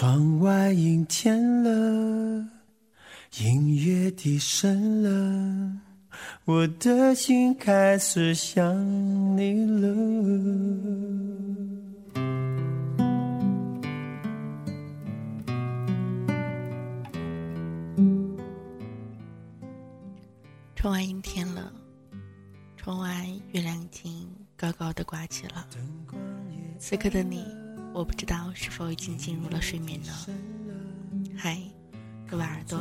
窗外阴天了，音乐低声了，我的心开始想你了。窗外阴天了，窗外月亮已经高高的挂起了。此刻的你，我不知道是否已经进入了睡眠呢？嗨，各位耳朵，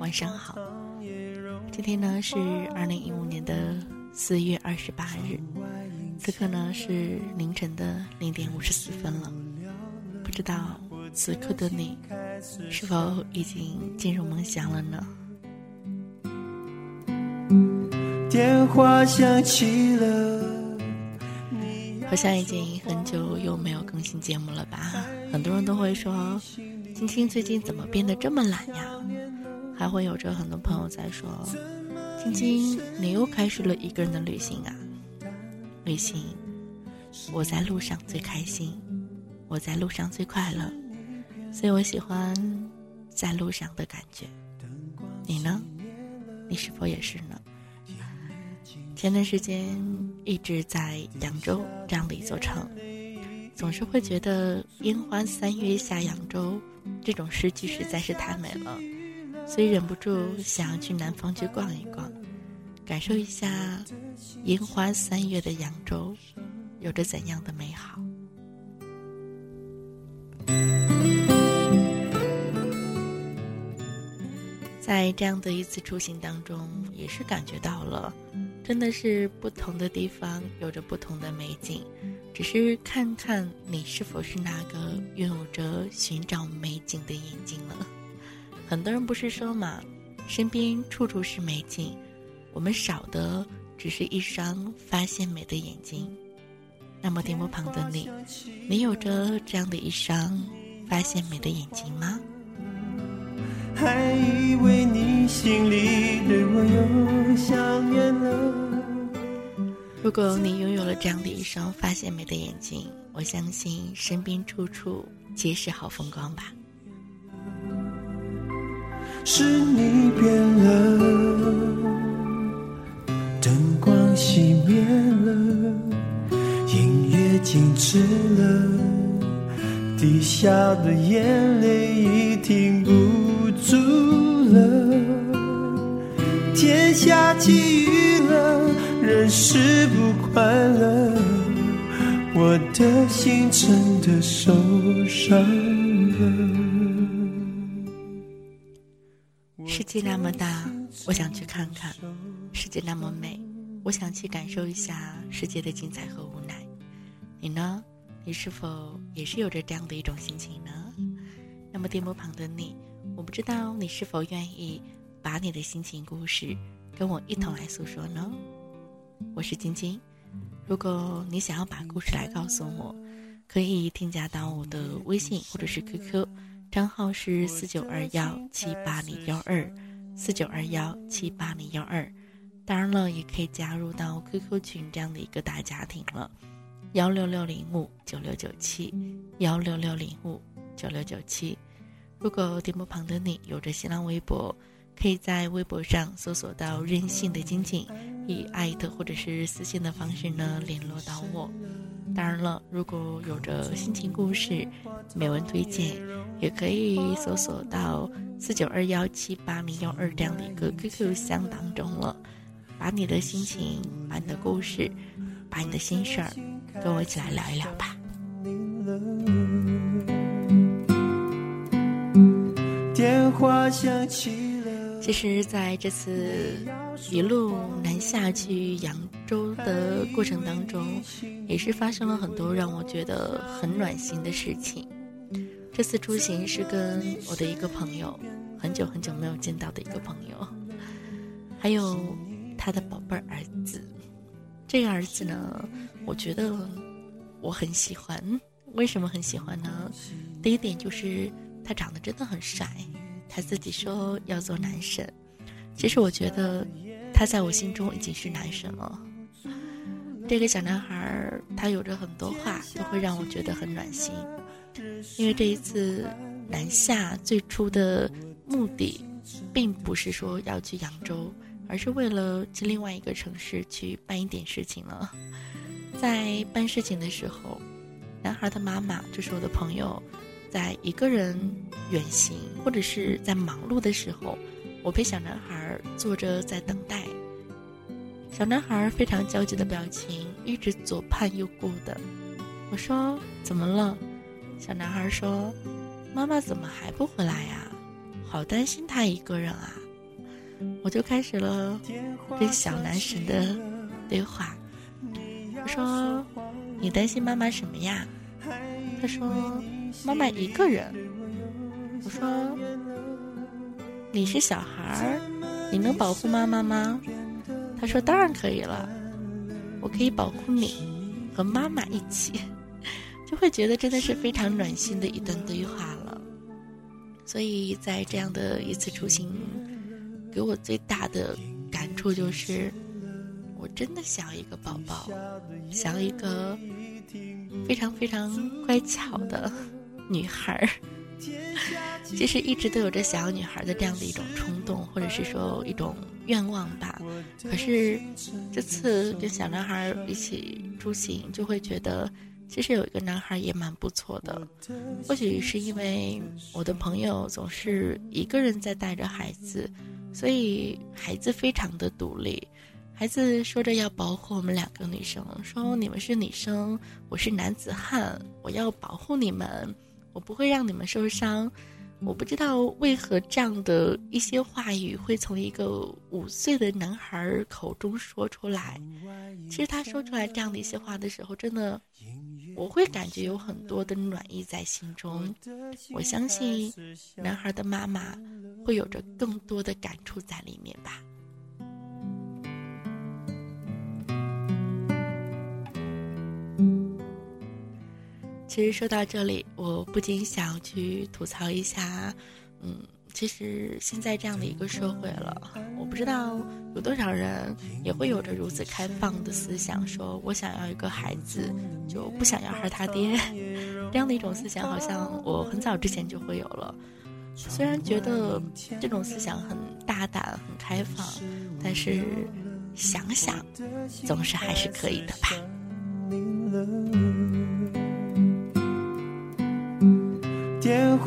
晚上好。今天呢是二零一五年的四月二十八日，此刻呢是凌晨的零点五十四分了。不知道此刻的你，是否已经进入梦乡了呢？电话响起了，好像已经很久又没有更新节目了吧？很多人都会说，青青最近怎么变得这么懒呀？还会有着很多朋友在说，青青你又开始了一个人的旅行啊？旅行，我在路上最开心，我在路上最快乐，所以我喜欢在路上的感觉。你呢？你是否也是呢？前段时间一直在扬州这样的一座城，总是会觉得“烟花三月下扬州”这种诗句实在是太美了，所以忍不住想要去南方去逛一逛，感受一下烟花三月的扬州有着怎样的美好。在这样的一次出行当中，也是感觉到了。真的是不同的地方有着不同的美景，只是看看你是否是那个拥有着寻找美景的眼睛了。很多人不是说嘛，身边处处是美景，我们少的只是一双发现美的眼睛。那么电波旁的你，你有着这样的一双发现美的眼睛吗？还以为心里对我又想念了。如果你拥有了这样的一双发现美的眼睛，我相信身边处处皆是好风光吧。是你变了，灯光熄灭了，音乐静止了，滴下的眼泪已停不。住了，天下起雨了，人是不快乐，我的心真的受伤了。世界那么大，我想去看看；世界那么美，我想去感受一下世界的精彩和无奈。你呢？你是否也是有着这样的一种心情呢？那么电波旁的你。我不知道你是否愿意把你的心情故事跟我一同来诉说呢？我是晶晶，如果你想要把故事来告诉我，可以添加到我的微信或者是 QQ，账号是四九二幺七八零幺二四九二幺七八零幺二。当然了，也可以加入到 QQ 群这样的一个大家庭了，幺六六零五九六九七幺六六零五九六九七。如果电波旁的你有着新浪微博，可以在微博上搜索到“任性的晶晶”，以艾特或者是私信的方式呢联络到我。当然了，如果有着心情故事、美文推荐，也可以搜索到四九二幺七八零幺二这样的一个 QQ 箱当中了。把你的心情、把你的故事、把你的心事儿，跟我一起来聊一聊吧。电话响起。其实，在这次一路南下去扬州的过程当中，也是发生了很多让我觉得很暖心的事情。这次出行是跟我的一个朋友，很久很久没有见到的一个朋友，还有他的宝贝儿子。这个儿子呢，我觉得我很喜欢。为什么很喜欢呢？第一点就是。他长得真的很帅，他自己说要做男神。其实我觉得，他在我心中已经是男神了。这个小男孩他有着很多话，都会让我觉得很暖心。因为这一次南下最初的目的，并不是说要去扬州，而是为了去另外一个城市去办一点事情了。在办事情的时候，男孩的妈妈就是我的朋友，在一个人远行或者是在忙碌的时候，我陪小男孩坐着在等待。小男孩非常焦急的表情，一直左盼右顾的。我说：“怎么了？”小男孩说：“妈妈怎么还不回来呀？好担心他一个人啊！”我就开始了跟小男神的对话。我说：“你担心妈妈什么呀？”他说：“妈妈一个人。”我说：“你是小孩儿，你能保护妈妈吗？”他说：“当然可以了，我可以保护你和妈妈一起。”就会觉得真的是非常暖心的一段对话了。所以在这样的一次出行，给我最大的感触就是，我真的想要一个宝宝，想要一个非常非常乖巧的女孩儿。其实一直都有着想要女孩的这样的一种冲动，或者是说一种愿望吧。可是这次跟小男孩一起出行，就会觉得。其实有一个男孩也蛮不错的，或许是因为我的朋友总是一个人在带着孩子，所以孩子非常的独立。孩子说着要保护我们两个女生，说你们是女生，我是男子汉，我要保护你们，我不会让你们受伤。我不知道为何这样的一些话语会从一个五岁的男孩口中说出来。其实他说出来这样的一些话的时候，真的。我会感觉有很多的暖意在心中，我相信男孩的妈妈会有着更多的感触在里面吧。其实说到这里，我不禁想去吐槽一下，嗯。其实现在这样的一个社会了，我不知道有多少人也会有着如此开放的思想，说我想要一个孩子，就不想要孩他爹，这样的一种思想，好像我很早之前就会有了。虽然觉得这种思想很大胆、很开放，但是想想，总是还是可以的吧。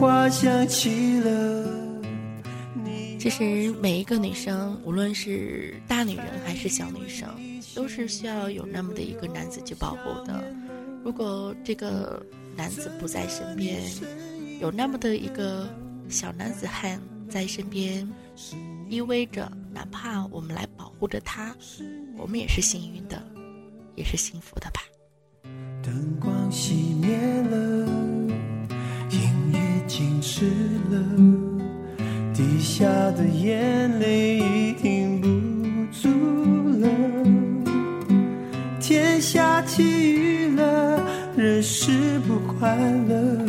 话想起了。其实每一个女生，无论是大女人还是小女生，都是需要有那么的一个男子去保护的。如果这个男子不在身边，有那么的一个小男子汉在身边依偎着，哪怕我们来保护着他，我们也是幸运的，也是幸福的吧。灯光熄灭了，静止了。滴下的眼泪已停不住了，天下起雨了，人是不快乐，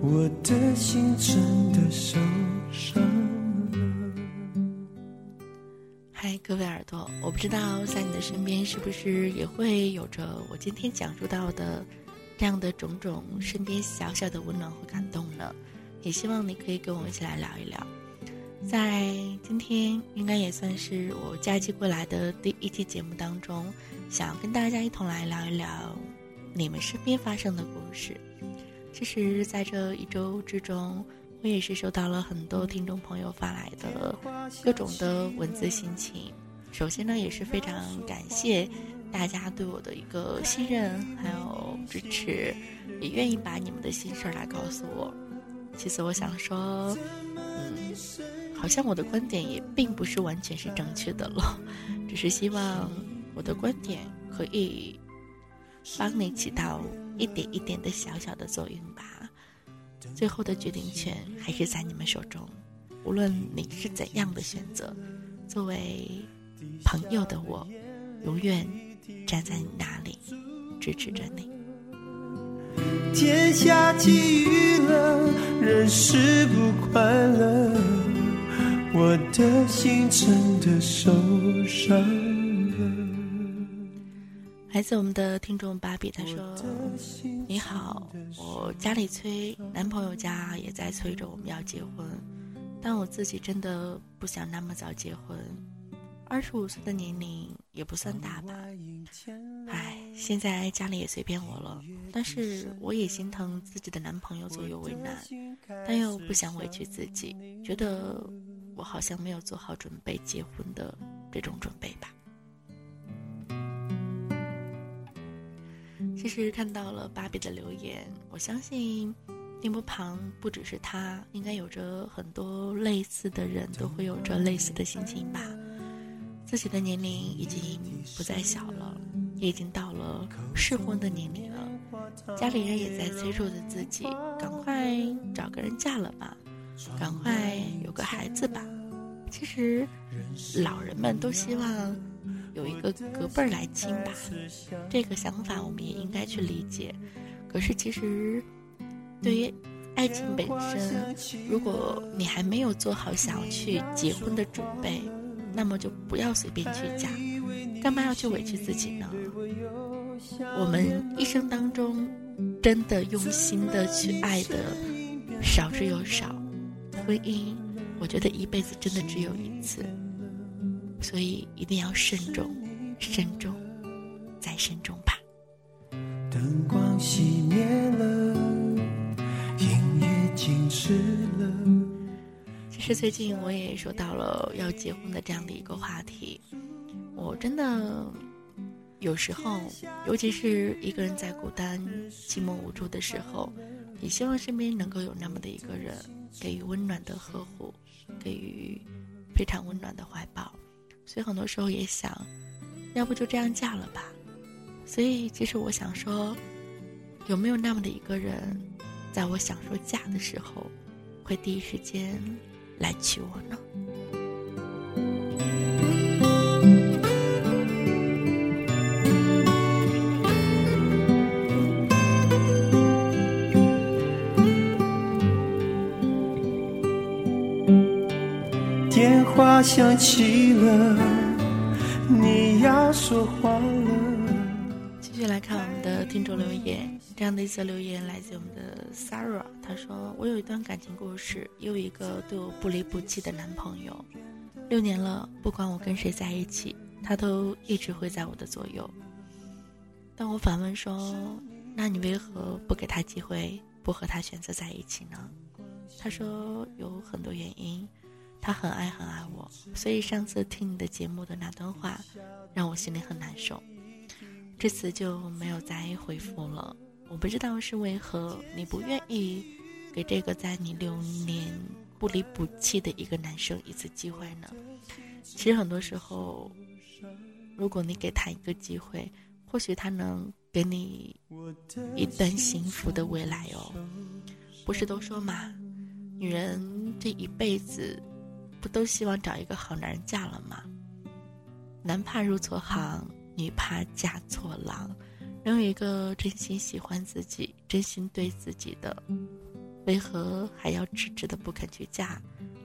我的心真的受伤了。嗨，各位耳朵，我不知道在你的身边是不是也会有着我今天讲述到的这样的种种身边小小的温暖和感动呢？也希望你可以跟我一起来聊一聊，在今天应该也算是我假期过来的第一期节目当中，想要跟大家一同来聊一聊你们身边发生的故事。其实，在这一周之中，我也是收到了很多听众朋友发来的各种的文字心情。首先呢，也是非常感谢大家对我的一个信任还有支持，也愿意把你们的心事儿来告诉我。其实我想说，嗯，好像我的观点也并不是完全是正确的了，只是希望我的观点可以帮你起到一点一点的小小的作用吧。最后的决定权还是在你们手中，无论你是怎样的选择，作为朋友的我，永远站在你那里支持着你。天下起雨了，人是不快乐，我的心真的受伤了。来自我们的听众芭比，他说：“你好，我家里催，男朋友家也在催着我们要结婚，但我自己真的不想那么早结婚。二十五岁的年龄也不算大吧？唉，现在家里也随便我了，但是我也心疼自己的男朋友左右为难，但又不想委屈自己，觉得我好像没有做好准备结婚的这种准备吧。”其实看到了芭比的留言，我相信电波旁不只是他，应该有着很多类似的人都会有着类似的心情吧。自己的年龄已经不再小了，也已经到了适婚的年龄了，家里人也在催促着自己，赶快找个人嫁了吧，赶快有个孩子吧。其实，老人们都希望。有一个隔辈儿来亲吧，这个想法我们也应该去理解。可是其实，对于爱情本身，如果你还没有做好想要去结婚的准备，那么就不要随便去嫁。干嘛要去委屈自己呢？我们一生当中，真的用心的去爱的少之又少。婚姻，我觉得一辈子真的只有一次。所以一定要慎重，慎重，再慎重吧。灯光熄灭了，音乐静止了。是最近我也说到了要结婚的这样的一个话题，我真的有时候，尤其是一个人在孤单、寂寞无助的时候，也希望身边能够有那么的一个人，给予温暖的呵护，给予非常温暖的怀抱。所以很多时候也想，要不就这样嫁了吧。所以其实我想说，有没有那么的一个人，在我想说嫁的时候，会第一时间来娶我呢？电话响起了，你要说话了。继续来看我们的听众留言，这样的一则留言来自我们的 Sarah，她说：“我有一段感情故事，有一个对我不离不弃的男朋友，六年了，不管我跟谁在一起，他都一直会在我的左右。”当我反问说：“那你为何不给他机会，不和他选择在一起呢？”他说：“有很多原因。”他很爱很爱我，所以上次听你的节目的那段话，让我心里很难受。这次就没有再回复了。我不知道是为何你不愿意给这个在你六年不离不弃的一个男生一次机会呢？其实很多时候，如果你给他一个机会，或许他能给你一段幸福的未来哦。不是都说嘛，女人这一辈子。不都希望找一个好男人嫁了吗？男怕入错行，女怕嫁错郎。能有一个真心喜欢自己、真心对自己的，为何还要迟迟的不肯去嫁？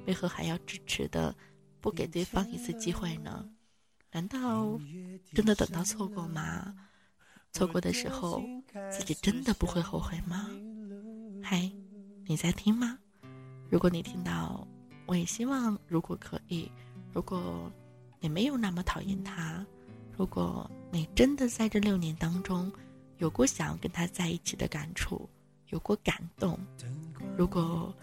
为何还要迟迟的不给对方一次机会呢？难道真的等到错过吗？错过的时候，自己真的不会后悔吗？嗨，你在听吗？如果你听到。我也希望，如果可以，如果你没有那么讨厌他，如果你真的在这六年当中有过想要跟他在一起的感触，有过感动，如果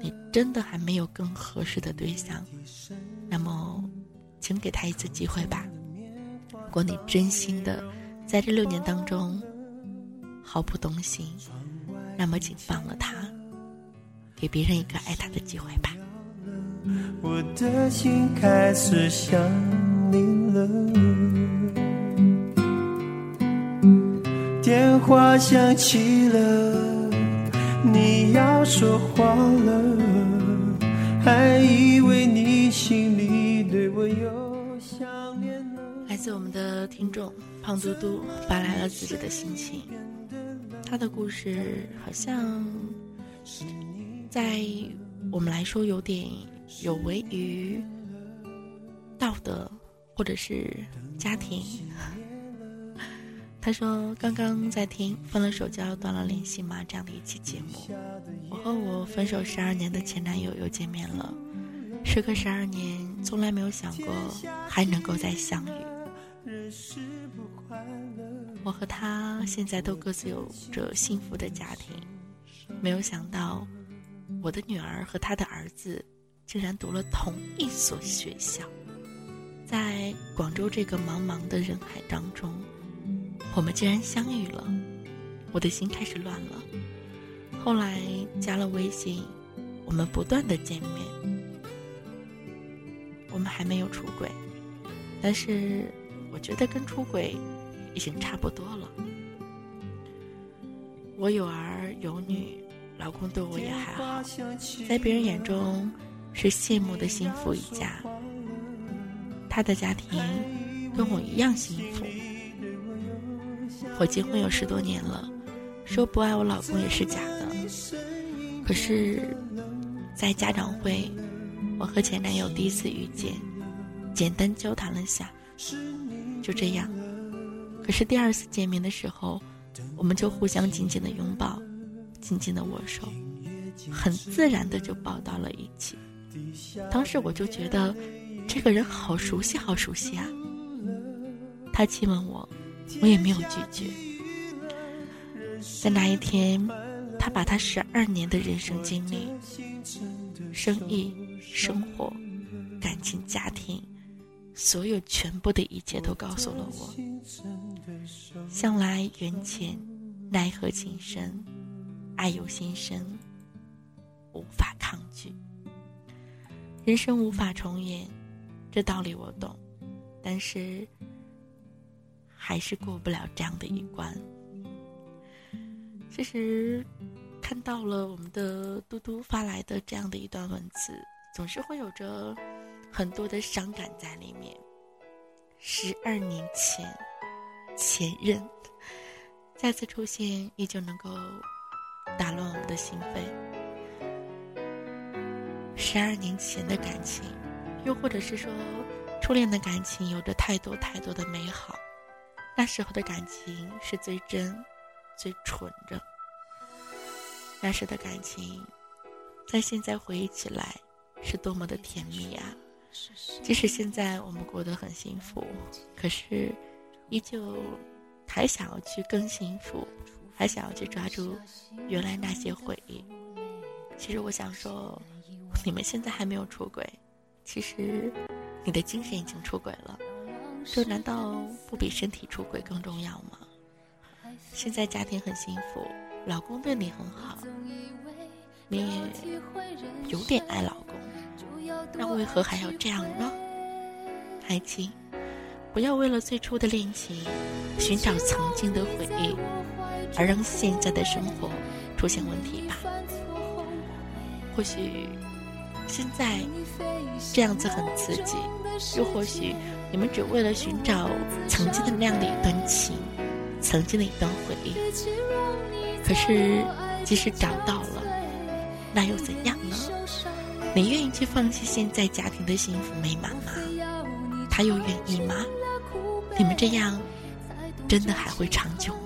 你真的还没有更合适的对象，那么，请给他一次机会吧。如果你真心的在这六年当中毫不动心，那么请放了他，给别人一个爱他的机会吧。我的心开始想你了。电话响起了，你要说话了，还以为你心里对我有想念呢。来自我们的听众胖嘟嘟发来了自己的心情，他的故事好像在我们来说有点。有违于道德，或者是家庭。他说刚刚在听分了手就要断了联系吗这样的一期节目。我和我分手十二年的前男友又见面了，时隔十二年，从来没有想过还能够再相遇。我和他现在都各自有着幸福的家庭，没有想到我的女儿和他的儿子竟然读了同一所学校，在广州这个茫茫的人海当中。我们竟然相遇了，我的心开始乱了。后来加了微信，我们不断的见面。我们还没有出轨，但是我觉得跟出轨已经差不多了。我有儿有女，老公对我也还好，在别人眼中是羡慕的幸福一家。他的家庭跟我一样幸福。我结婚有十多年了，说不爱我老公也是假的。可是，在家长会，我和前男友第一次遇见，简单交谈了下，就这样。可是第二次见面的时候，我们就互相紧紧的拥抱，紧紧的握手，很自然的就抱到了一起。当时我就觉得，这个人好熟悉，好熟悉啊。他亲吻我。我也没有拒绝。在那一天，他把他十二年的人生经历、生意、生活、感情、家庭，所有全部的一切都告诉了我。向来缘浅，奈何情深，爱由心生，无法抗拒。人生无法重演，这道理我懂，但是。还是过不了这样的一关。其实，看到了我们的嘟嘟发来的这样的一段文字，总是会有着很多的伤感在里面。十二年前，前任再次出现，依旧能够打乱我们的心扉。十二年前的感情，又或者是说，初恋的感情，有着太多太多的美好。那时候的感情是最真、最纯的。那时的感情，在现在回忆起来，是多么的甜蜜啊！即使现在我们过得很幸福，可是，依旧还想要去更幸福，还想要去抓住原来那些回忆。其实我想说，你们现在还没有出轨，其实，你的精神已经出轨了。这难道不比身体出轨更重要吗？现在家庭很幸福，老公对你很好，你也有点爱老公，那为何还要这样呢？爱情，不要为了最初的恋情，寻找曾经的回忆，而让现在的生活出现问题吧。或许现在这样子很刺激，又或许。你们只为了寻找曾经的那样的一段情，曾经的一段回忆。可是，即使找到了，那又怎样呢？你愿意去放弃现在家庭的幸福美满吗？他又愿意吗？你们这样，真的还会长久吗？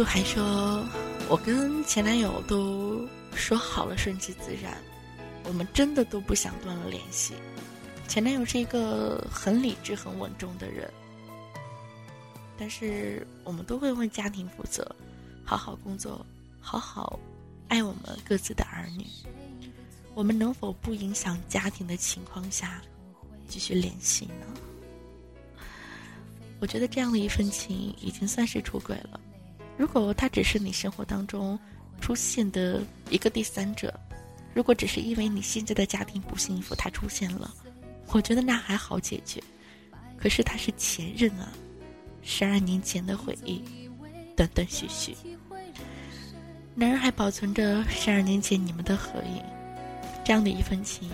嘟嘟还说：“我跟前男友都说好了，顺其自然。我们真的都不想断了联系。前男友是一个很理智、很稳重的人，但是我们都会为家庭负责，好好工作，好好爱我们各自的儿女。我们能否不影响家庭的情况下继续联系呢？我觉得这样的一份情已经算是出轨了。”如果他只是你生活当中出现的一个第三者，如果只是因为你现在的家庭不幸福他出现了，我觉得那还好解决。可是他是前任啊，十二年前的回忆，断断续续，男人还保存着十二年前你们的合影，这样的一份情，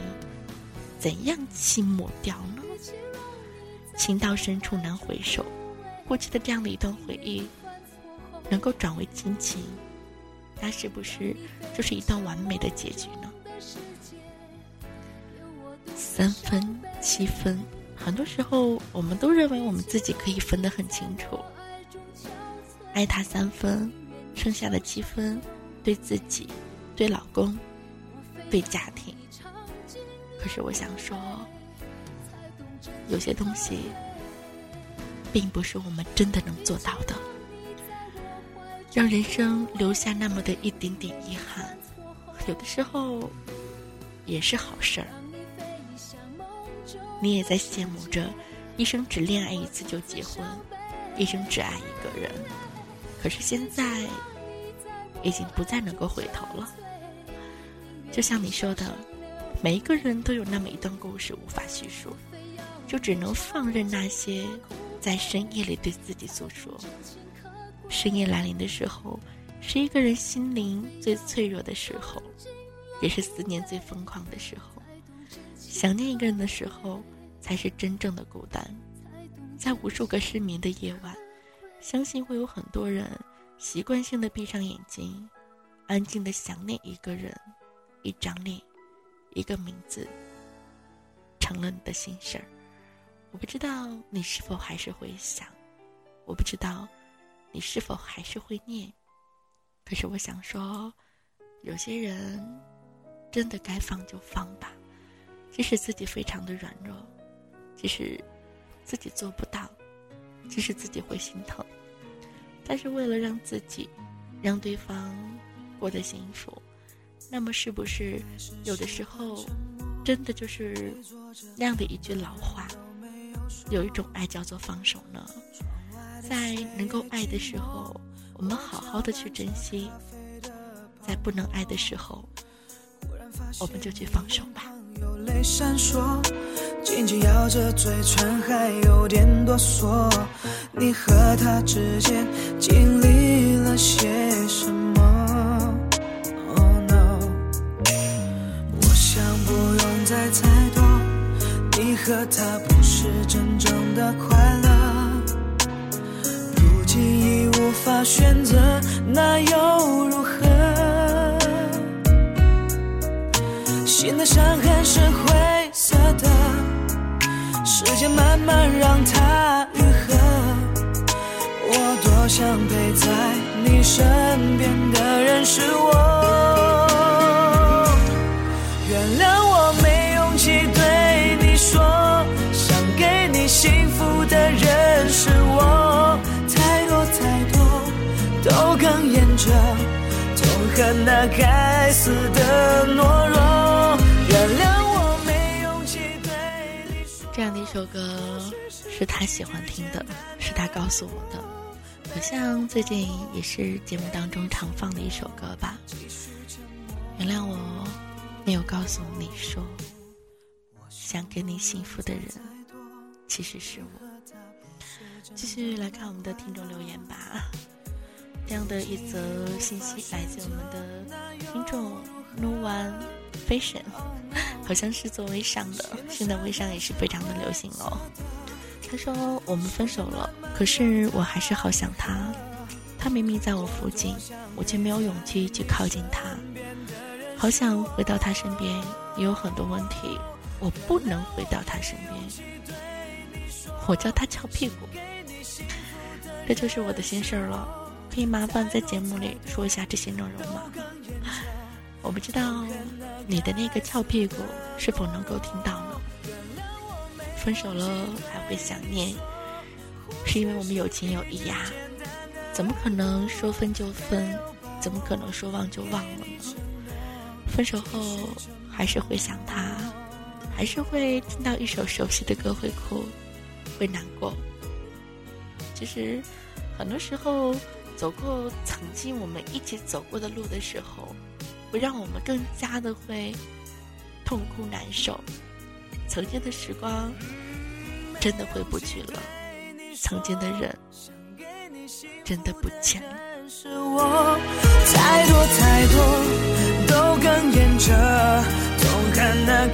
怎样去抹掉呢？情到深处难回首，过去的这样的一段回忆，能够转为亲情，那是不是就是一段完美的结局呢？三分七分，很多时候我们都认为我们自己可以分得很清楚，爱他三分，剩下的七分，对自己，对老公，对家庭。可是我想说，有些东西，并不是我们真的能做到的。让人生留下那么的一点点遗憾，有的时候也是好事儿。你也在羡慕着，一生只恋爱一次就结婚，一生只爱一个人。可是现在，已经不再能够回头了。就像你说的，每一个人都有那么一段故事无法叙述，就只能放任那些在深夜里对自己诉说。深夜来临的时候，是一个人心灵最脆弱的时候，也是思念最疯狂的时候。想念一个人的时候，才是真正的孤单。在无数个失眠的夜晚，相信会有很多人习惯性的闭上眼睛，安静的想念一个人，一张脸，一个名字，成了你的心事儿。我不知道你是否还是会想，我不知道你是否还是会念。可是我想说，有些人真的该放就放吧。即使自己非常的软弱，即使自己做不到，即使自己会心疼，但是为了让自己、让对方过得幸福，那么是不是有的时候，真的就是那样的一句老话，有一种爱叫做放手呢？在能够爱的时候，我们好好的去珍惜；在不能爱的时候，我们就去放手吧。泪闪烁，紧紧咬着嘴唇，还有点哆嗦。你和他之间经历了些什么？Oh no，我想不用再猜多，你和他不是真正的快选择，那又如何？心的伤痕是灰色的，时间慢慢让它愈合。我多想陪在你身边的人是我。原谅着，痛恨那该死的懦弱。这样的一首歌是他喜欢听的，是他告诉我的，好像最近也是节目当中常放的一首歌吧。原谅我没有告诉你说，想给你幸福的人其实是我。继续来看我们的听众留言吧。这样的一则信息来自我们的听众 No One Fashion。好像是做微商的，现在微商也是非常的流行哦。他说我们分手了，可是我还是好想他。他明明在我附近，我却没有勇气去靠近他。好想回到他身边，也有很多问题，我不能回到他身边。我叫他翘屁股，这就是我的心事儿了。可以麻烦在节目里说一下这些内容吗？我不知道你的那个翘屁股是否能够听到呢？分手了还会想念，是因为我们有情有义呀，怎么可能说分就分？怎么可能说忘就忘了呢？分手后还是会想他，还是会听到一首熟悉的歌会哭，会难过。其实很多时候走过曾经我们一起走过的路的时候。会让我们更加的会痛苦难受，曾经的时光真的回不去了，曾经的人真的不见了。太多太多都哽咽着，痛恨那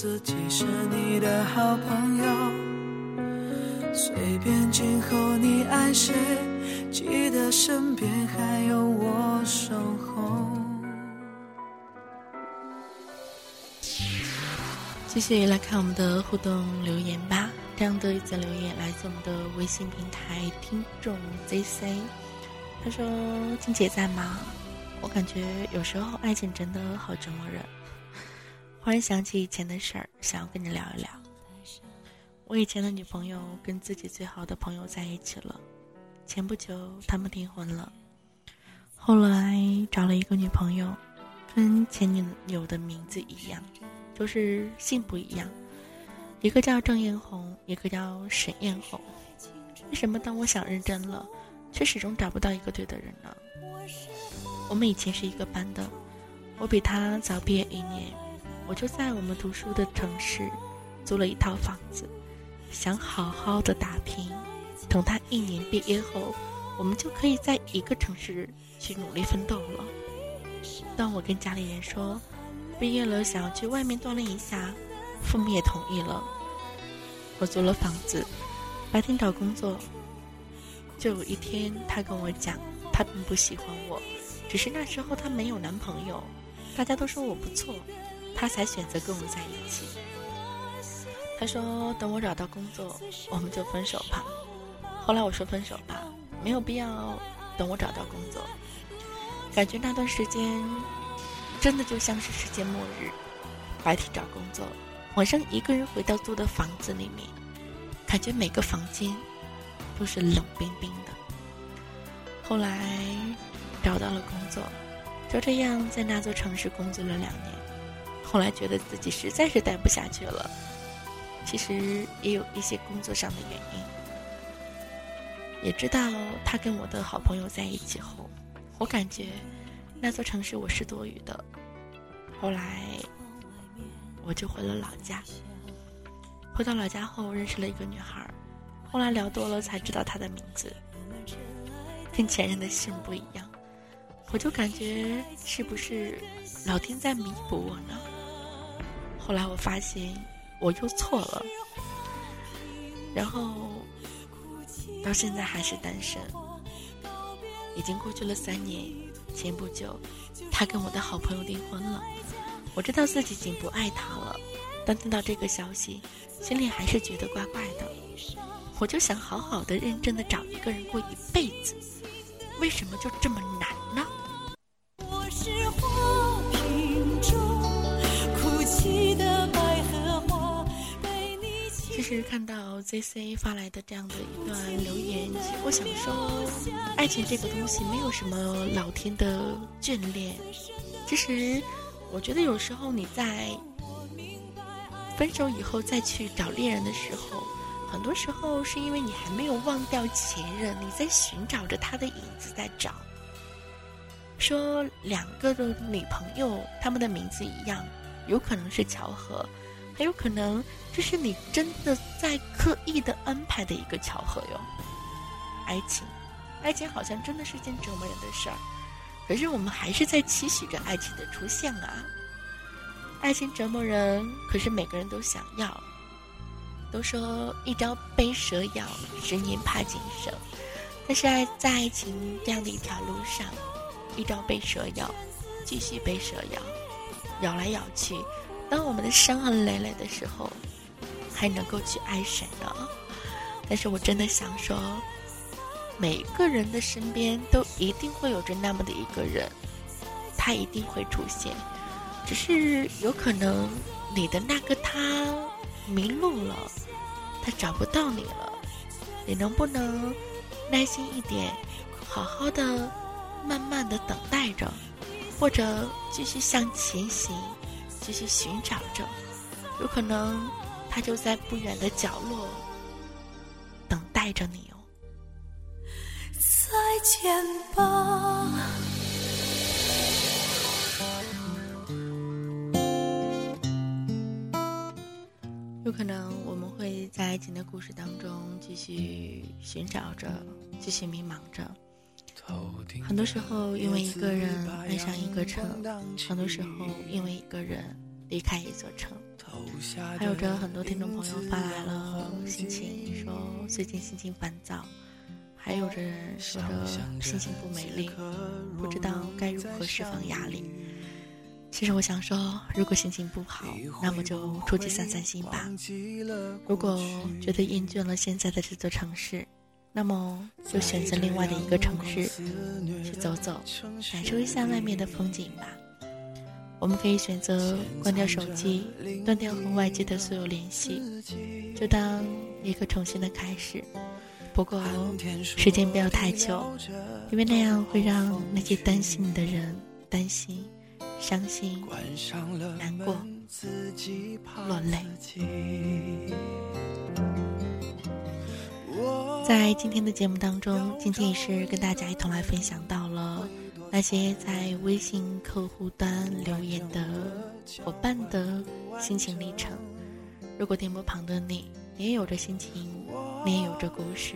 自己是你的好朋友，随便今后你爱谁，记得身边还有我守候。继续来看我们的互动留言吧。这样的一则留言来自我们的微信平台听众 ZC，他说：“静姐在吗？我感觉有时候爱情真的好折磨人。忽然想起以前的事儿，想要跟你聊一聊。我以前的女朋友跟自己最好的朋友在一起了，前不久他们订婚了。后来找了一个女朋友，跟前女友的名字一样，就是姓不一样。”一个叫郑艳红，一个叫沈艳红。为什么当我想认真了，却始终找不到一个对的人呢？我们以前是一个班的，我比他早毕业一年，我就在我们读书的城市租了一套房子，想好好的打拼，等他一年毕业后，我们就可以在一个城市去努力奋斗了。当我跟家里人说，毕业了想要去外面锻炼一下。父母也同意了，我租了房子，白天找工作。就有一天，他跟我讲，他并不喜欢我，只是那时候他没有男朋友，大家都说我不错，他才选择跟我在一起。他说等我找到工作，我们就分手吧。后来我说分手吧，没有必要等我找到工作。感觉那段时间，真的就像是世界末日，白天找工作。晚上一个人回到租的房子里面，感觉每个房间都是冷冰冰的。后来找到了工作，就这样在那座城市工作了两年。后来觉得自己实在是待不下去了，其实也有一些工作上的原因。也知道他跟我的好朋友在一起后，我感觉那座城市我是多余的。后来。我就回了老家。回到老家后，认识了一个女孩，后来聊多了才知道她的名字，跟前任的姓不一样。我就感觉是不是老天在弥补我呢？后来我发现我又错了，然后到现在还是单身。已经过去了三年，前不久，他跟我的好朋友订婚了。我知道自己已经不爱他了，但听到这个消息，心里还是觉得怪怪的。我就想好好的、认真的找一个人过一辈子，为什么就这么难是？看到 ZC 发来的这样的一段留言，我想说，爱情这个东西没有什么老天的眷恋，其实。我觉得有时候你在分手以后再去找恋人的时候，很多时候是因为你还没有忘掉前任，你在寻找着他的影子在找。说两个的女朋友，他们的名字一样，有可能是巧合，还有可能这是你真的在刻意的安排的一个巧合哟。爱情，爱情好像真的是件折磨人的事儿。可是我们还是在期许着爱情的出现啊！爱情折磨人，可是每个人都想要。都说一朝被蛇咬，十年怕井绳。但是爱在爱情这样的一条路上，一朝被蛇咬，继续被蛇咬，咬来咬去。当我们的伤痕累累的时候，还能够去爱谁呢？但是我真的想说。每个人的身边都一定会有着那么的一个人，他一定会出现，只是有可能你的那个他迷路了，他找不到你了，你能不能耐心一点，好好的、慢慢的等待着，或者继续向前行，继续寻找着，有可能他就在不远的角落等待着你哦。再见吧。有可能我们会在爱情的故事当中继续寻找着，继续迷茫着。很多时候，因为一个人爱上一个城；很多时候，因为一个人离开一座城。还有着很多听众朋友发来了心情，说最近心情烦躁，还有着人说着心情不美丽，不知道该如何释放压力。其实我想说，如果心情不好，那么就出去散散心吧。如果觉得厌倦了现在的这座城市，那么就选择另外的一个城市去走走，感受一下外面的风景吧。我们可以选择关掉手机，断掉和外界的所有联系，就当一个重新的开始。不过时间不要太久，因为那样会让那些担心你的人担心。伤心、难过、落泪。在今天的节目当中，今天也是跟大家一同来分享到了那些在微信客户端留言的伙伴的心情历程。如果电波旁的你也有着心情，你也有着故事，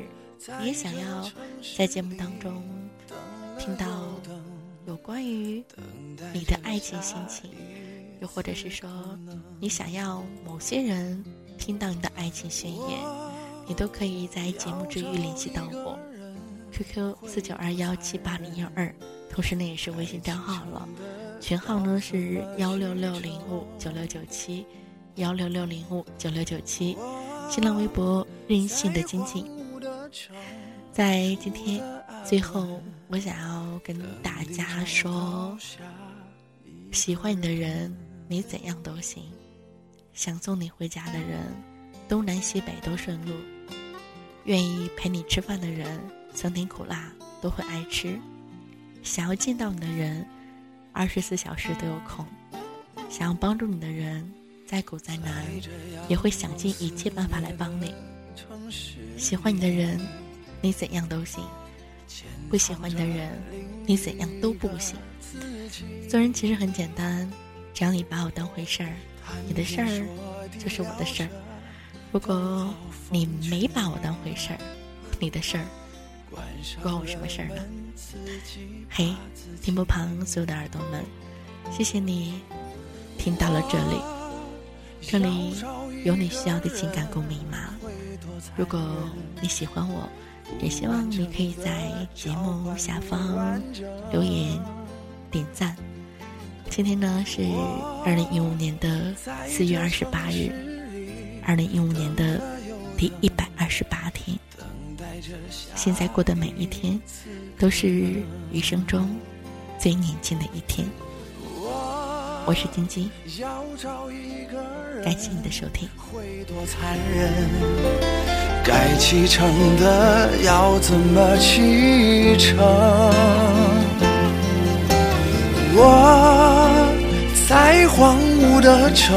你也想要在节目当中听到。有关于你的爱情心情，又或者是说你想要某些人听到你的爱情宣言，你都可以在节目之余联系到我，QQ 四九二幺七八零幺二，同时呢也是微信账号了，群号呢是幺六六零五九六九七，幺六六零五九六九七，新浪微博任性的晶晶，在今天最后。我想要跟大家说，喜欢你的人，你怎样都行；想送你回家的人，东南西北都顺路；愿意陪你吃饭的人，酸甜苦辣都会爱吃；想要见到你的人，二十四小时都有空；想要帮助你的人，再苦再难也会想尽一切办法来帮你。喜欢你的人，你怎样都行。不喜欢你的人，你怎样都不行。做人其实很简单，只要你把我当回事儿，你的事儿就是我的事儿。如果你没把我当回事儿，你的事儿关我什么事儿呢？嘿，屏幕旁所有的耳朵们，谢谢你听到了这里，这里有你需要的情感共鸣吗？如果你喜欢我。也希望你可以在节目下方留言、点赞。今天呢是二零一五年的四月二十八日，二零一五年的第一百二十八天。现在过的每一天，都是余生中最年轻的一天。我是晶晶，感谢你的收听。该启程的要怎么启程？我在荒芜的城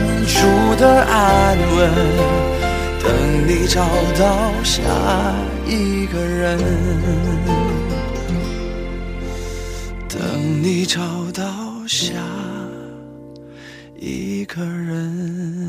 住的安稳，等你找到下一个人，等你找到下一个人。